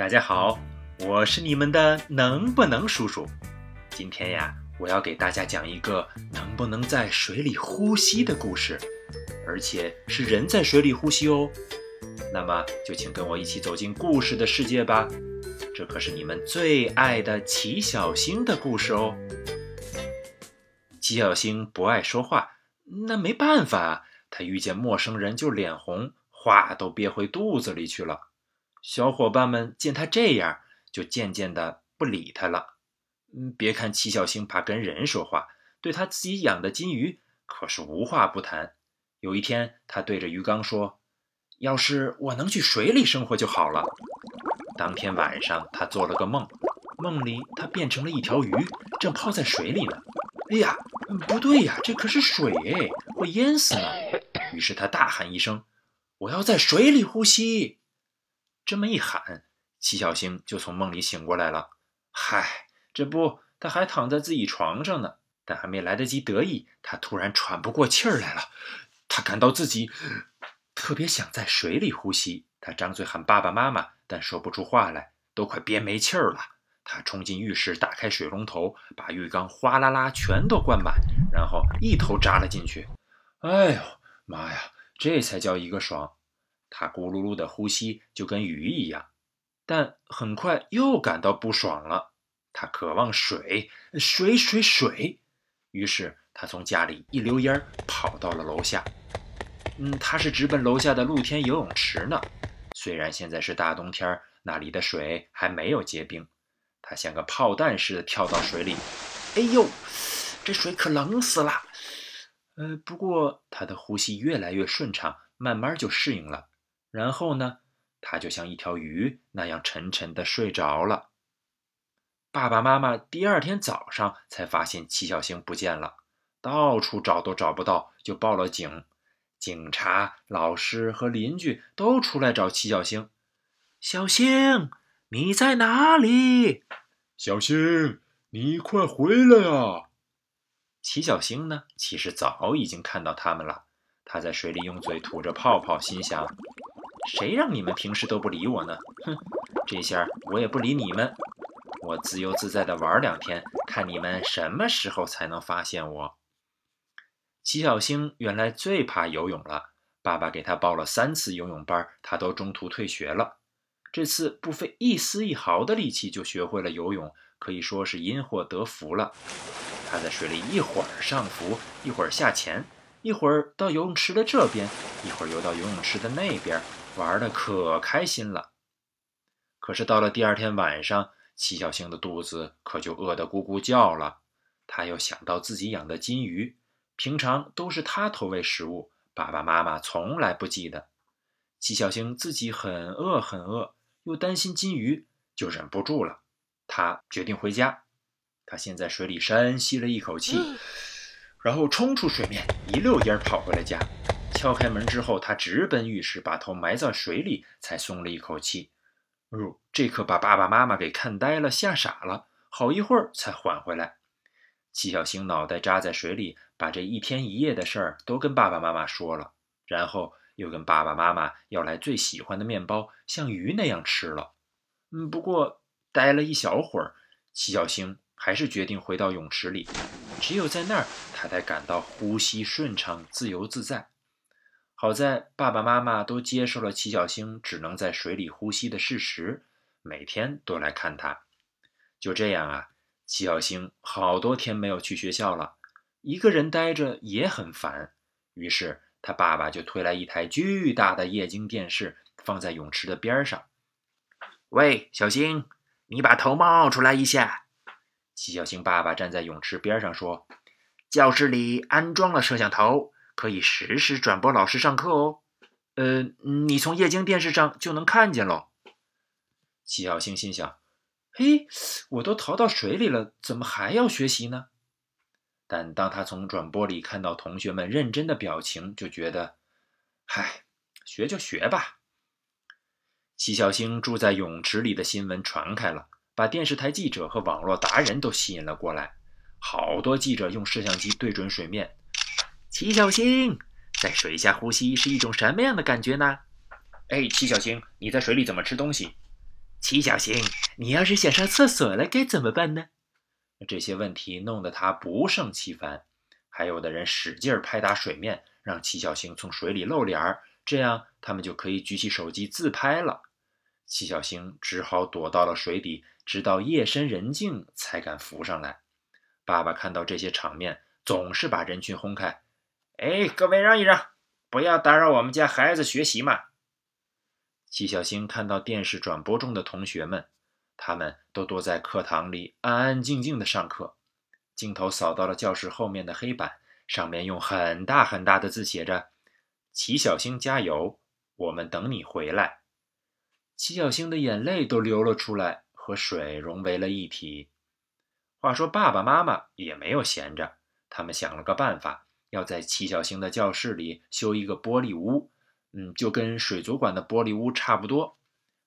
大家好，我是你们的能不能叔叔。今天呀，我要给大家讲一个能不能在水里呼吸的故事，而且是人在水里呼吸哦。那么就请跟我一起走进故事的世界吧。这可是你们最爱的齐小星的故事哦。齐小星不爱说话，那没办法，他遇见陌生人就脸红，话都憋回肚子里去了。小伙伴们见他这样，就渐渐的不理他了。嗯，别看齐小星怕跟人说话，对他自己养的金鱼可是无话不谈。有一天，他对着鱼缸说：“要是我能去水里生活就好了。”当天晚上，他做了个梦，梦里他变成了一条鱼，正泡在水里呢。哎呀，不对呀，这可是水哎，会淹死呢。于是他大喊一声：“我要在水里呼吸！”这么一喊，齐小星就从梦里醒过来了。嗨，这不，他还躺在自己床上呢。但还没来得及得意，他突然喘不过气儿来了。他感到自己特别想在水里呼吸。他张嘴喊爸爸妈妈，但说不出话来，都快憋没气儿了。他冲进浴室，打开水龙头，把浴缸哗啦啦全都灌满，然后一头扎了进去。哎呦妈呀，这才叫一个爽！他咕噜噜的呼吸就跟鱼一样，但很快又感到不爽了。他渴望水，水，水，水。于是他从家里一溜烟儿跑到了楼下。嗯，他是直奔楼下的露天游泳池呢。虽然现在是大冬天，那里的水还没有结冰。他像个炮弹似的跳到水里。哎呦，这水可冷死了。呃，不过他的呼吸越来越顺畅，慢慢就适应了。然后呢，他就像一条鱼那样沉沉的睡着了。爸爸妈妈第二天早上才发现七小星不见了，到处找都找不到，就报了警。警察、老师和邻居都出来找七小星。小星，你在哪里？小星，你快回来啊！齐小星呢，其实早已经看到他们了。他在水里用嘴吐着泡泡，心想。谁让你们平时都不理我呢？哼，这下我也不理你们，我自由自在的玩两天，看你们什么时候才能发现我。齐小星原来最怕游泳了，爸爸给他报了三次游泳班，他都中途退学了。这次不费一丝一毫的力气就学会了游泳，可以说是因祸得福了。他在水里一会儿上浮，一会儿下潜，一会儿到游泳池的这边，一会儿游到游泳池的那边。玩的可开心了，可是到了第二天晚上，齐小星的肚子可就饿得咕咕叫了。他又想到自己养的金鱼，平常都是他投喂食物，爸爸妈妈从来不记得。齐小星自己很饿很饿，又担心金鱼，就忍不住了。他决定回家。他先在水里深吸了一口气，然后冲出水面，一溜烟跑回了家。敲开门之后，他直奔浴室，把头埋在水里，才松了一口气。哦，这可把爸爸妈妈给看呆了，吓傻了，好一会儿才缓回来。齐小星脑袋扎在水里，把这一天一夜的事儿都跟爸爸妈妈说了，然后又跟爸爸妈妈要来最喜欢的面包，像鱼那样吃了。嗯，不过待了一小会儿，齐小星还是决定回到泳池里，只有在那儿，他才感到呼吸顺畅、自由自在。好在爸爸妈妈都接受了齐小星只能在水里呼吸的事实，每天都来看他。就这样啊，齐小星好多天没有去学校了，一个人待着也很烦。于是他爸爸就推来一台巨大的液晶电视，放在泳池的边上。喂，小星，你把头冒出来一下。齐小星爸爸站在泳池边上说：“教室里安装了摄像头。”可以实时转播老师上课哦，呃，你从液晶电视上就能看见喽。齐小星心想：“嘿，我都逃到水里了，怎么还要学习呢？”但当他从转播里看到同学们认真的表情，就觉得：“嗨，学就学吧。”齐小星住在泳池里的新闻传开了，把电视台记者和网络达人都吸引了过来。好多记者用摄像机对准水面。齐小星，在水下呼吸是一种什么样的感觉呢？哎，齐小星，你在水里怎么吃东西？齐小星，你要是想上厕所了该怎么办呢？这些问题弄得他不胜其烦。还有的人使劲拍打水面，让齐小星从水里露脸儿，这样他们就可以举起手机自拍了。齐小星只好躲到了水底，直到夜深人静才敢浮上来。爸爸看到这些场面，总是把人群轰开：“哎，各位让一让，不要打扰我们家孩子学习嘛。”齐小星看到电视转播中的同学们，他们都躲在课堂里安安静静的上课。镜头扫到了教室后面的黑板，上面用很大很大的字写着：“齐小星加油，我们等你回来。”齐小星的眼泪都流了出来，和水融为了一体。话说，爸爸妈妈也没有闲着，他们想了个办法，要在齐小星的教室里修一个玻璃屋，嗯，就跟水族馆的玻璃屋差不多。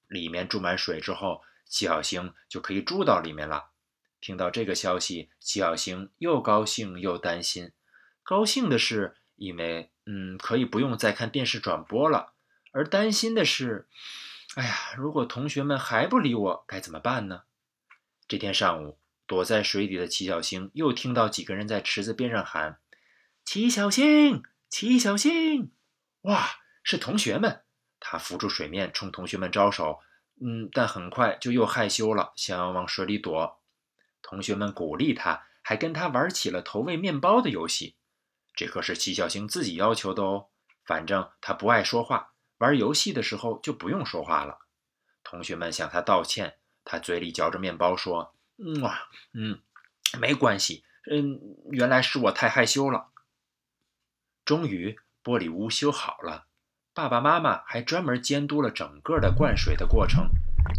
里面注满水之后，齐小星就可以住到里面了。听到这个消息，齐小星又高兴又担心。高兴的是，因为嗯，可以不用再看电视转播了；而担心的是，哎呀，如果同学们还不理我，该怎么办呢？这天上午，躲在水底的齐小星又听到几个人在池子边上喊：“齐小星，齐小星！”哇，是同学们！他浮出水面，冲同学们招手。嗯，但很快就又害羞了，想要往水里躲。同学们鼓励他，还跟他玩起了投喂面包的游戏。这可是齐小星自己要求的哦。反正他不爱说话，玩游戏的时候就不用说话了。同学们向他道歉，他嘴里嚼着面包说：“嗯哇，嗯，没关系，嗯，原来是我太害羞了。”终于，玻璃屋修好了，爸爸妈妈还专门监督了整个的灌水的过程。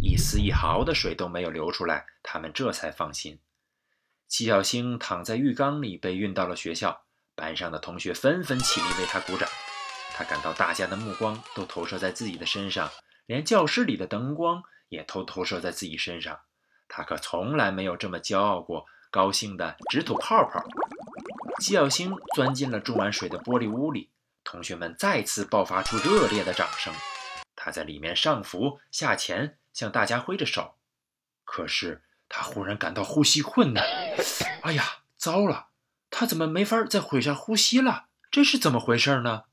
一丝一毫的水都没有流出来，他们这才放心。齐小星躺在浴缸里，被运到了学校。班上的同学纷纷起立为他鼓掌。他感到大家的目光都投射在自己的身上，连教室里的灯光也都投射在自己身上。他可从来没有这么骄傲过，高兴的直吐泡泡。齐小星钻进了注满水的玻璃屋里，同学们再次爆发出热烈的掌声。他在里面上浮下潜。向大家挥着手，可是他忽然感到呼吸困难。哎呀，糟了！他怎么没法在水上呼吸了？这是怎么回事呢？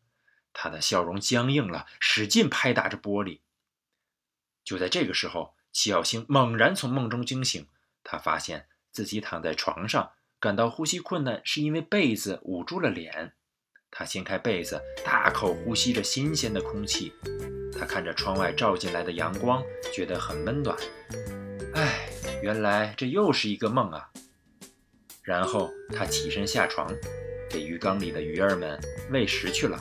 他的笑容僵硬了，使劲拍打着玻璃。就在这个时候，齐小星猛然从梦中惊醒，他发现自己躺在床上，感到呼吸困难是因为被子捂住了脸。他掀开被子，大口呼吸着新鲜的空气。他看着窗外照进来的阳光，觉得很温暖。唉，原来这又是一个梦啊！然后他起身下床，给鱼缸里的鱼儿们喂食去了。